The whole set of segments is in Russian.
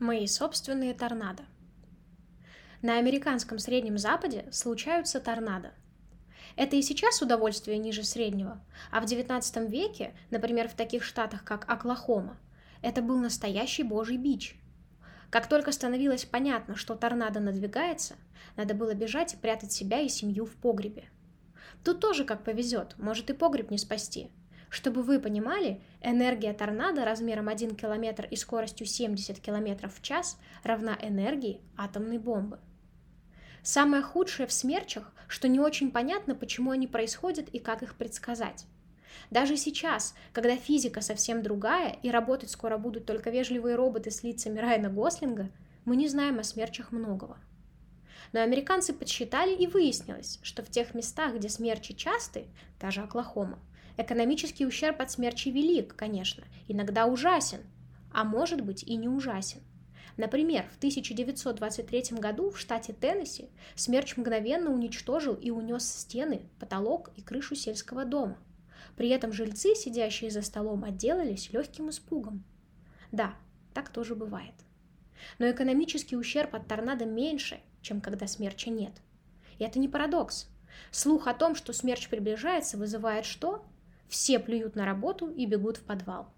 Мои собственные торнадо. На американском Среднем Западе случаются торнадо. Это и сейчас удовольствие ниже среднего, а в XIX веке, например, в таких штатах, как Оклахома, это был настоящий божий бич. Как только становилось понятно, что торнадо надвигается, надо было бежать и прятать себя и семью в погребе. Тут тоже как повезет, может и погреб не спасти – чтобы вы понимали, энергия торнадо размером 1 км и скоростью 70 км в час равна энергии атомной бомбы. Самое худшее в смерчах, что не очень понятно, почему они происходят и как их предсказать. Даже сейчас, когда физика совсем другая и работать скоро будут только вежливые роботы с лицами Райана Гослинга, мы не знаем о смерчах многого. Но американцы подсчитали и выяснилось, что в тех местах, где смерчи часты, та же Оклахома, Экономический ущерб от смерчи велик, конечно, иногда ужасен, а может быть и не ужасен. Например, в 1923 году в штате Теннесси смерч мгновенно уничтожил и унес стены, потолок и крышу сельского дома. При этом жильцы, сидящие за столом, отделались легким испугом. Да, так тоже бывает. Но экономический ущерб от торнадо меньше, чем когда смерча нет. И это не парадокс. Слух о том, что смерч приближается, вызывает что? Все плюют на работу и бегут в подвал.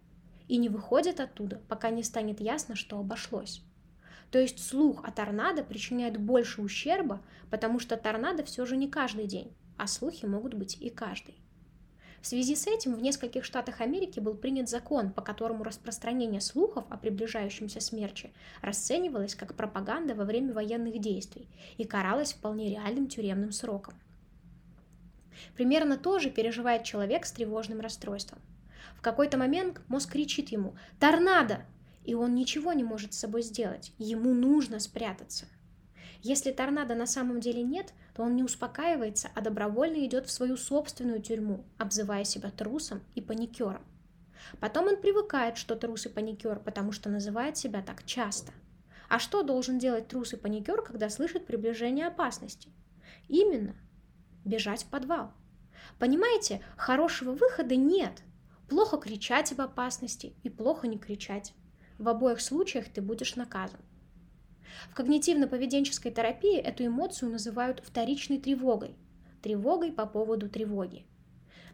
И не выходят оттуда, пока не станет ясно, что обошлось. То есть слух о торнадо причиняет больше ущерба, потому что торнадо все же не каждый день, а слухи могут быть и каждый. В связи с этим в нескольких штатах Америки был принят закон, по которому распространение слухов о приближающемся смерче расценивалось как пропаганда во время военных действий и каралось вполне реальным тюремным сроком. Примерно то же переживает человек с тревожным расстройством. В какой-то момент мозг кричит ему «Торнадо!» и он ничего не может с собой сделать, ему нужно спрятаться. Если торнадо на самом деле нет, то он не успокаивается, а добровольно идет в свою собственную тюрьму, обзывая себя трусом и паникером. Потом он привыкает, что трус и паникер, потому что называет себя так часто. А что должен делать трус и паникер, когда слышит приближение опасности? Именно бежать в подвал. Понимаете, хорошего выхода нет. Плохо кричать об опасности и плохо не кричать. В обоих случаях ты будешь наказан. В когнитивно-поведенческой терапии эту эмоцию называют вторичной тревогой. Тревогой по поводу тревоги.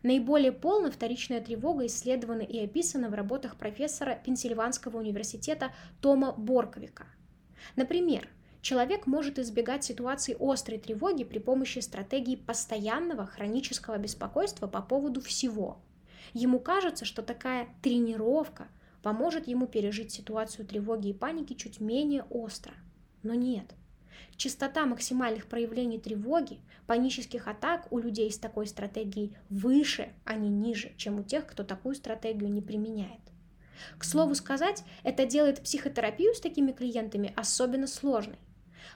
Наиболее полно вторичная тревога исследована и описана в работах профессора Пенсильванского университета Тома Борковика. Например, Человек может избегать ситуаций острой тревоги при помощи стратегии постоянного хронического беспокойства по поводу всего. Ему кажется, что такая тренировка поможет ему пережить ситуацию тревоги и паники чуть менее остро. Но нет. Частота максимальных проявлений тревоги, панических атак у людей с такой стратегией выше, а не ниже, чем у тех, кто такую стратегию не применяет. К слову сказать, это делает психотерапию с такими клиентами особенно сложной.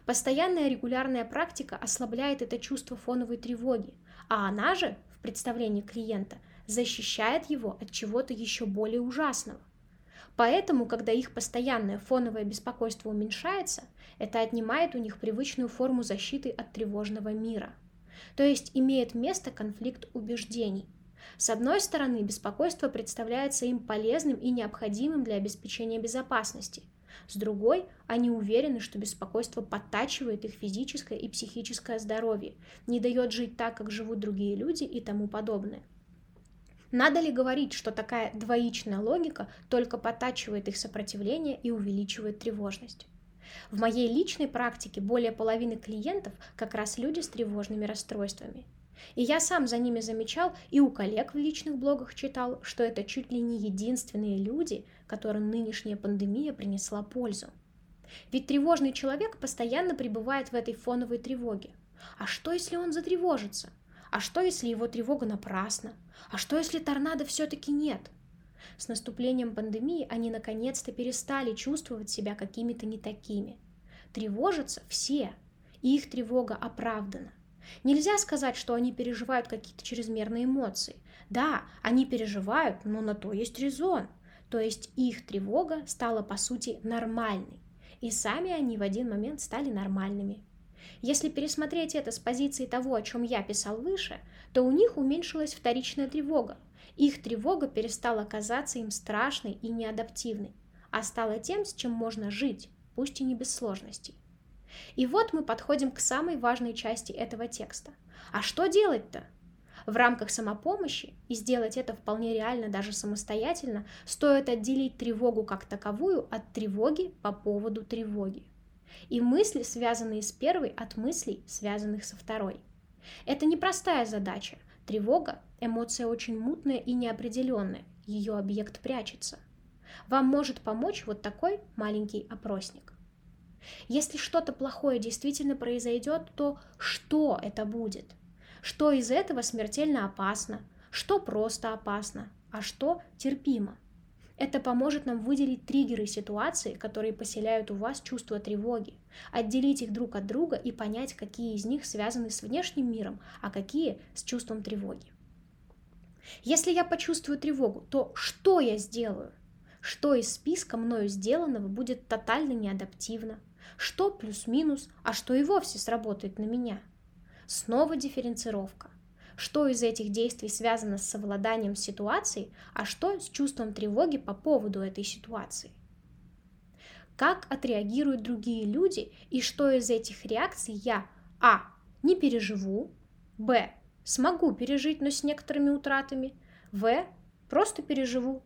Постоянная регулярная практика ослабляет это чувство фоновой тревоги, а она же, в представлении клиента, защищает его от чего-то еще более ужасного. Поэтому, когда их постоянное фоновое беспокойство уменьшается, это отнимает у них привычную форму защиты от тревожного мира. То есть имеет место конфликт убеждений. С одной стороны, беспокойство представляется им полезным и необходимым для обеспечения безопасности, с другой, они уверены, что беспокойство подтачивает их физическое и психическое здоровье, не дает жить так, как живут другие люди и тому подобное. Надо ли говорить, что такая двоичная логика только подтачивает их сопротивление и увеличивает тревожность? В моей личной практике более половины клиентов как раз люди с тревожными расстройствами – и я сам за ними замечал и у коллег в личных блогах читал, что это чуть ли не единственные люди, которым нынешняя пандемия принесла пользу. Ведь тревожный человек постоянно пребывает в этой фоновой тревоге. А что, если он затревожится? А что, если его тревога напрасна? А что, если торнадо все-таки нет? С наступлением пандемии они наконец-то перестали чувствовать себя какими-то не такими. Тревожатся все, и их тревога оправдана. Нельзя сказать, что они переживают какие-то чрезмерные эмоции. Да, они переживают, но на то есть резон. То есть их тревога стала по сути нормальной. И сами они в один момент стали нормальными. Если пересмотреть это с позиции того, о чем я писал выше, то у них уменьшилась вторичная тревога. Их тревога перестала казаться им страшной и неадаптивной, а стала тем, с чем можно жить, пусть и не без сложностей. И вот мы подходим к самой важной части этого текста. А что делать-то? В рамках самопомощи, и сделать это вполне реально даже самостоятельно, стоит отделить тревогу как таковую от тревоги по поводу тревоги. И мысли, связанные с первой, от мыслей, связанных со второй. Это непростая задача. Тревога – эмоция очень мутная и неопределенная, ее объект прячется. Вам может помочь вот такой маленький опросник. Если что-то плохое действительно произойдет, то что это будет? Что из этого смертельно опасно? Что просто опасно? А что терпимо? Это поможет нам выделить триггеры ситуации, которые поселяют у вас чувство тревоги, отделить их друг от друга и понять, какие из них связаны с внешним миром, а какие с чувством тревоги. Если я почувствую тревогу, то что я сделаю? Что из списка мною сделанного будет тотально неадаптивно? Что плюс-минус, а что и вовсе сработает на меня? Снова дифференцировка. Что из этих действий связано с совладанием ситуацией, а что с чувством тревоги по поводу этой ситуации? Как отреагируют другие люди и что из этих реакций я а. не переживу, б. смогу пережить, но с некоторыми утратами, в. просто переживу,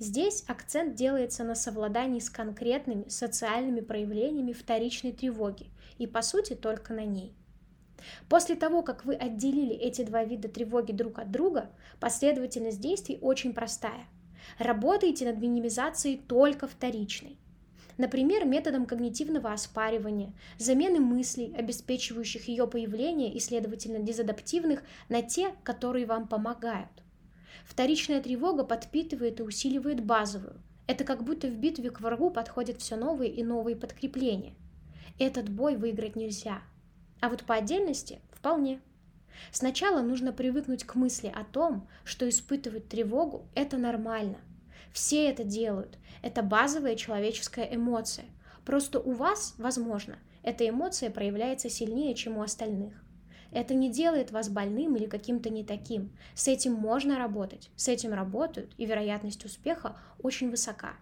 Здесь акцент делается на совладании с конкретными социальными проявлениями вторичной тревоги и, по сути, только на ней. После того, как вы отделили эти два вида тревоги друг от друга, последовательность действий очень простая. Работайте над минимизацией только вторичной. Например, методом когнитивного оспаривания, замены мыслей, обеспечивающих ее появление и, следовательно, дезадаптивных, на те, которые вам помогают – Вторичная тревога подпитывает и усиливает базовую. Это как будто в битве к врагу подходят все новые и новые подкрепления. Этот бой выиграть нельзя. А вот по отдельности вполне. Сначала нужно привыкнуть к мысли о том, что испытывать тревогу – это нормально. Все это делают. Это базовая человеческая эмоция. Просто у вас, возможно, эта эмоция проявляется сильнее, чем у остальных. Это не делает вас больным или каким-то не таким. С этим можно работать, с этим работают, и вероятность успеха очень высока.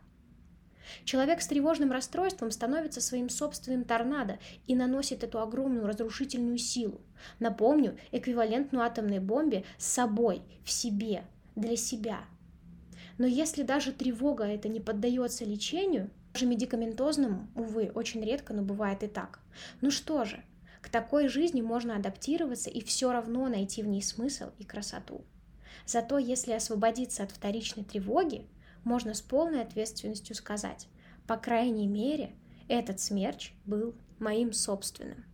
Человек с тревожным расстройством становится своим собственным торнадо и наносит эту огромную разрушительную силу. Напомню, эквивалентную атомной бомбе с собой, в себе, для себя. Но если даже тревога это не поддается лечению, даже медикаментозному, увы, очень редко, но бывает и так. Ну что же, к такой жизни можно адаптироваться и все равно найти в ней смысл и красоту. Зато если освободиться от вторичной тревоги, можно с полной ответственностью сказать, по крайней мере, этот смерч был моим собственным.